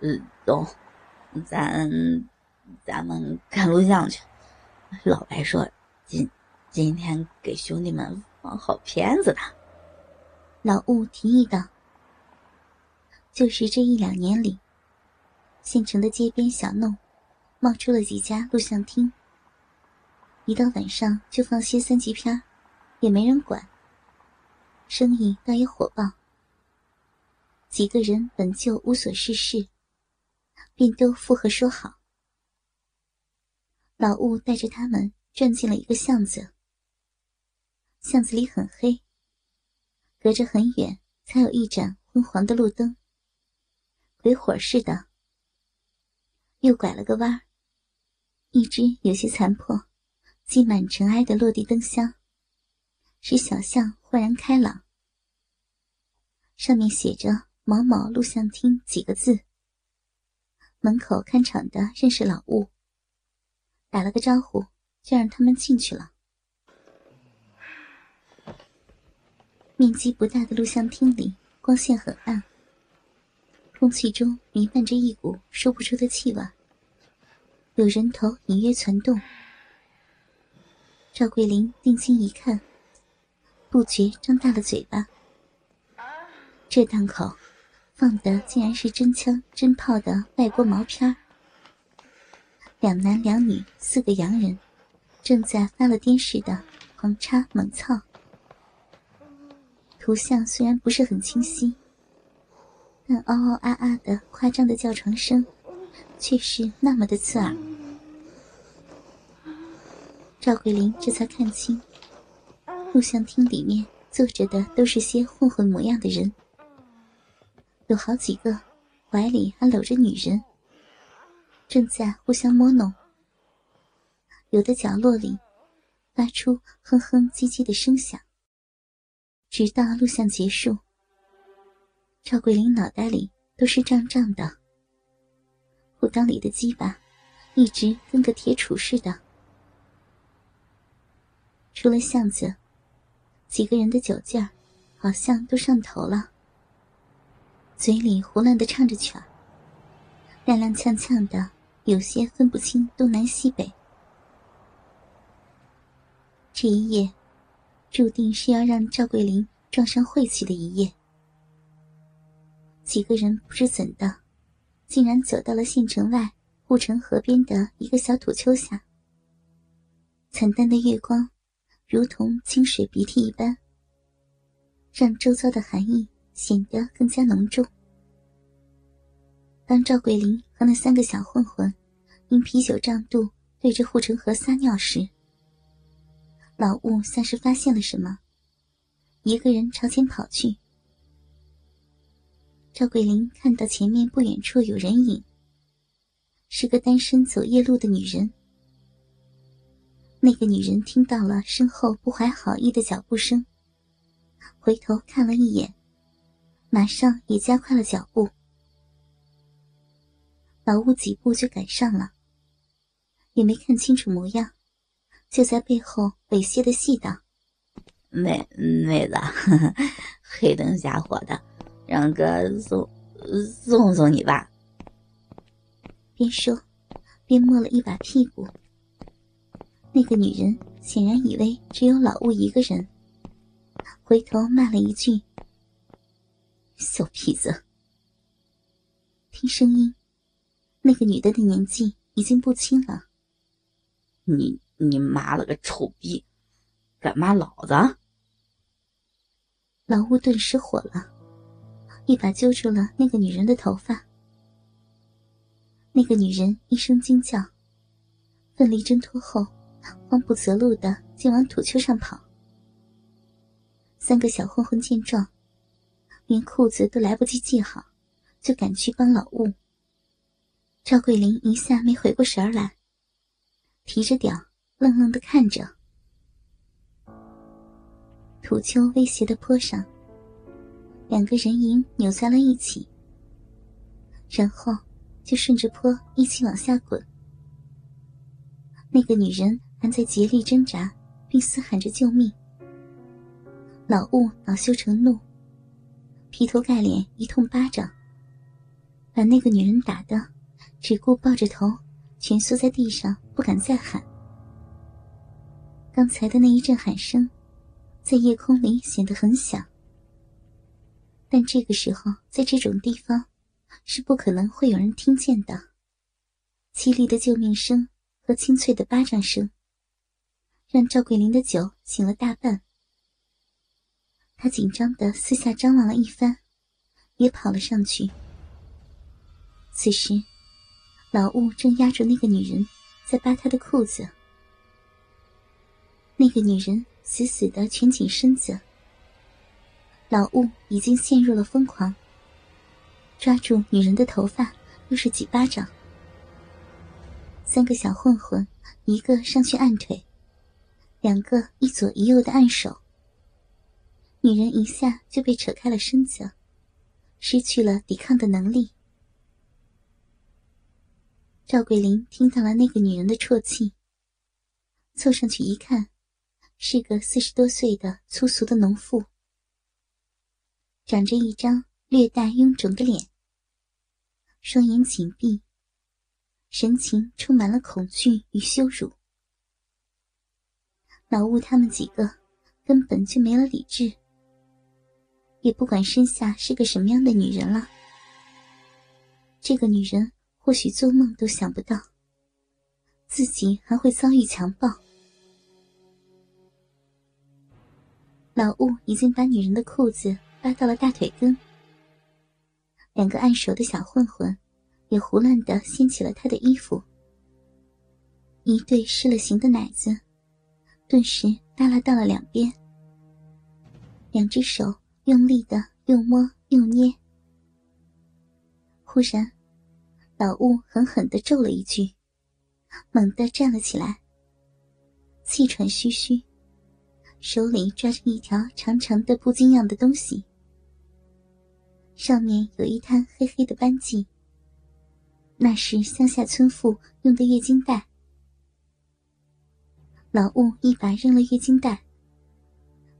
嗯，走，咱咱们看录像去。老白说今今天给兄弟们放好片子的。老吴提议道：“就是这一两年里，县城的街边小弄，冒出了几家录像厅。一到晚上就放些三级片，也没人管，生意倒也火爆。几个人本就无所事事。”便都附和说好。老吴带着他们转进了一个巷子，巷子里很黑，隔着很远才有一盏昏黄的路灯，鬼火似的。又拐了个弯一只有些残破、积满尘埃的落地灯箱，使小巷豁然开朗。上面写着“某某录像厅”几个字。门口看场的认识老物，打了个招呼，就让他们进去了。面积不大的录像厅里，光线很暗，空气中弥漫着一股说不出的气味，有人头隐约攒动。赵桂林定睛一看，不觉张大了嘴巴。这档口。放的竟然是真枪真炮的外国毛片两男两女四个洋人，正在发了癫似的狂插猛操。图像虽然不是很清晰，但嗷嗷啊啊的夸张的叫床声，却是那么的刺耳。赵桂林这才看清，录像厅里面坐着的都是些混混模样的人。有好几个，怀里还搂着女人，正在互相摸弄。有的角落里，发出哼哼唧唧的声响。直到录像结束，赵桂林脑袋里都是胀胀的，裤裆里的鸡巴一直跟个铁杵似的。出了巷子，几个人的酒劲儿好像都上头了。嘴里胡乱的唱着曲儿，踉踉跄跄的，有些分不清东南西北。这一夜，注定是要让赵桂林撞上晦气的一夜。几个人不知怎的，竟然走到了县城外护城河边的一个小土丘下。惨淡的月光，如同清水鼻涕一般，让周遭的寒意。显得更加浓重。当赵桂林和那三个小混混因啤酒胀肚对着护城河撒尿时，老吴像是发现了什么，一个人朝前跑去。赵桂林看到前面不远处有人影，是个单身走夜路的女人。那个女人听到了身后不怀好意的脚步声，回头看了一眼。马上也加快了脚步，老吴几步就赶上了，也没看清楚模样，就在背后猥亵的戏道：“妹妹子，黑灯瞎火的，让哥送送送你吧。”边说边摸了一把屁股。那个女人显然以为只有老吴一个人，回头骂了一句。小痞子！听声音，那个女的的年纪已经不轻了。你你妈了个臭逼，敢骂老子！老吴顿时火了，一把揪住了那个女人的头发。那个女人一声惊叫，奋力挣脱后，慌不择路的竟往土丘上跑。三个小混混见状。连裤子都来不及系好，就赶去帮老吴。赵桂林一下没回过神儿来，提着屌愣愣的看着。土丘威胁的坡上，两个人影扭在了一起，然后就顺着坡一起往下滚。那个女人还在竭力挣扎，并嘶喊着救命。老吴恼羞成怒。劈头盖脸一通巴掌，把那个女人打的只顾抱着头蜷缩在地上，不敢再喊。刚才的那一阵喊声，在夜空里显得很响，但这个时候在这种地方是不可能会有人听见的。凄厉的救命声和清脆的巴掌声，让赵桂林的酒醒了大半。他紧张的四下张望了一番，也跑了上去。此时，老雾正压住那个女人，在扒她的裤子。那个女人死死的蜷紧身子，老雾已经陷入了疯狂。抓住女人的头发，又是几巴掌。三个小混混，一个上去按腿，两个一左一右的按手。女人一下就被扯开了身子，失去了抵抗的能力。赵桂林听到了那个女人的啜泣，凑上去一看。是个四十多岁的粗俗的农妇，长着一张略带臃肿的脸，双眼紧闭，神情充满了恐惧与羞辱。老吴他们几个根本就没了理智，也不管身下是个什么样的女人了。这个女人或许做梦都想不到，自己还会遭遇强暴。老吴已经把女人的裤子扒到了大腿根，两个按手的小混混也胡乱的掀起了她的衣服，一对失了形的奶子顿时耷拉到了两边，两只手用力的又摸又捏。忽然，老吴狠狠的咒了一句，猛地站了起来，气喘吁吁。手里抓着一条长长的布巾样的东西，上面有一滩黑黑的斑迹。那是乡下村妇用的月经带。老吴一把扔了月经带，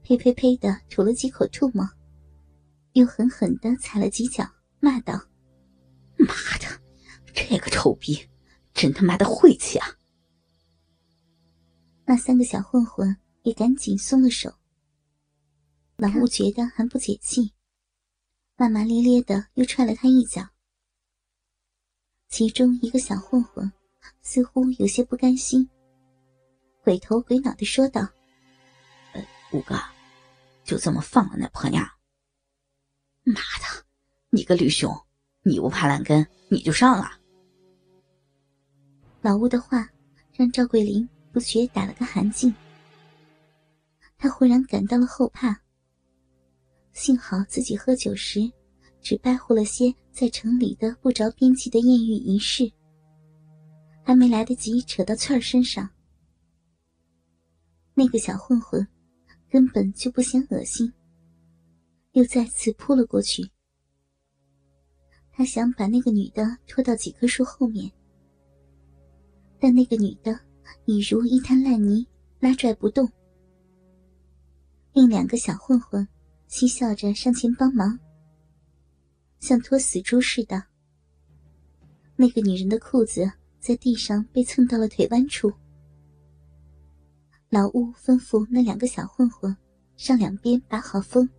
呸呸呸的吐了几口唾沫，又狠狠的踩了几脚，骂道：“妈的，这个臭逼，真他妈的晦气啊！”那三个小混混。也赶紧松了手。老吴觉得还不解气，骂骂咧咧的又踹了他一脚。其中一个小混混似乎有些不甘心，鬼头鬼脑的说道：“呃，五哥，就这么放了那婆娘？妈的，你个驴熊，你不怕烂根，你就上啊！”老吴的话让赵桂林不觉打了个寒噤。他忽然感到了后怕。幸好自己喝酒时，只掰乎了些在城里的不着边际的艳遇仪式，还没来得及扯到翠儿身上。那个小混混根本就不嫌恶心，又再次扑了过去。他想把那个女的拖到几棵树后面，但那个女的已如一滩烂泥，拉拽不动。另两个小混混嬉笑着上前帮忙，像拖死猪似的。那个女人的裤子在地上被蹭到了腿弯处。老乌吩咐那两个小混混上两边把好风，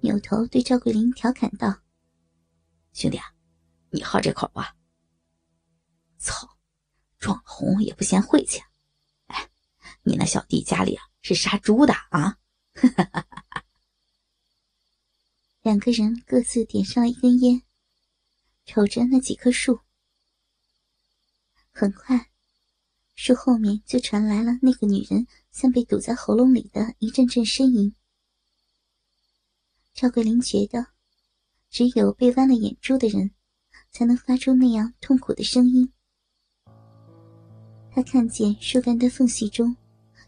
扭头对赵桂林调侃道：“兄弟啊，你好这口吧？操，撞红也不嫌晦气。哎，你那小弟家里啊是杀猪的啊？”哈哈哈！哈两个人各自点上了一根烟，瞅着那几棵树。很快，树后面就传来了那个女人像被堵在喉咙里的一阵阵呻吟。赵桂林觉得，只有被剜了眼珠的人，才能发出那样痛苦的声音。他看见树干的缝隙中，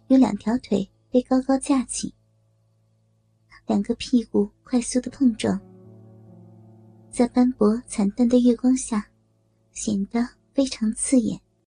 有两条腿被高高架起。两个屁股快速的碰撞，在斑驳惨淡的月光下，显得非常刺眼。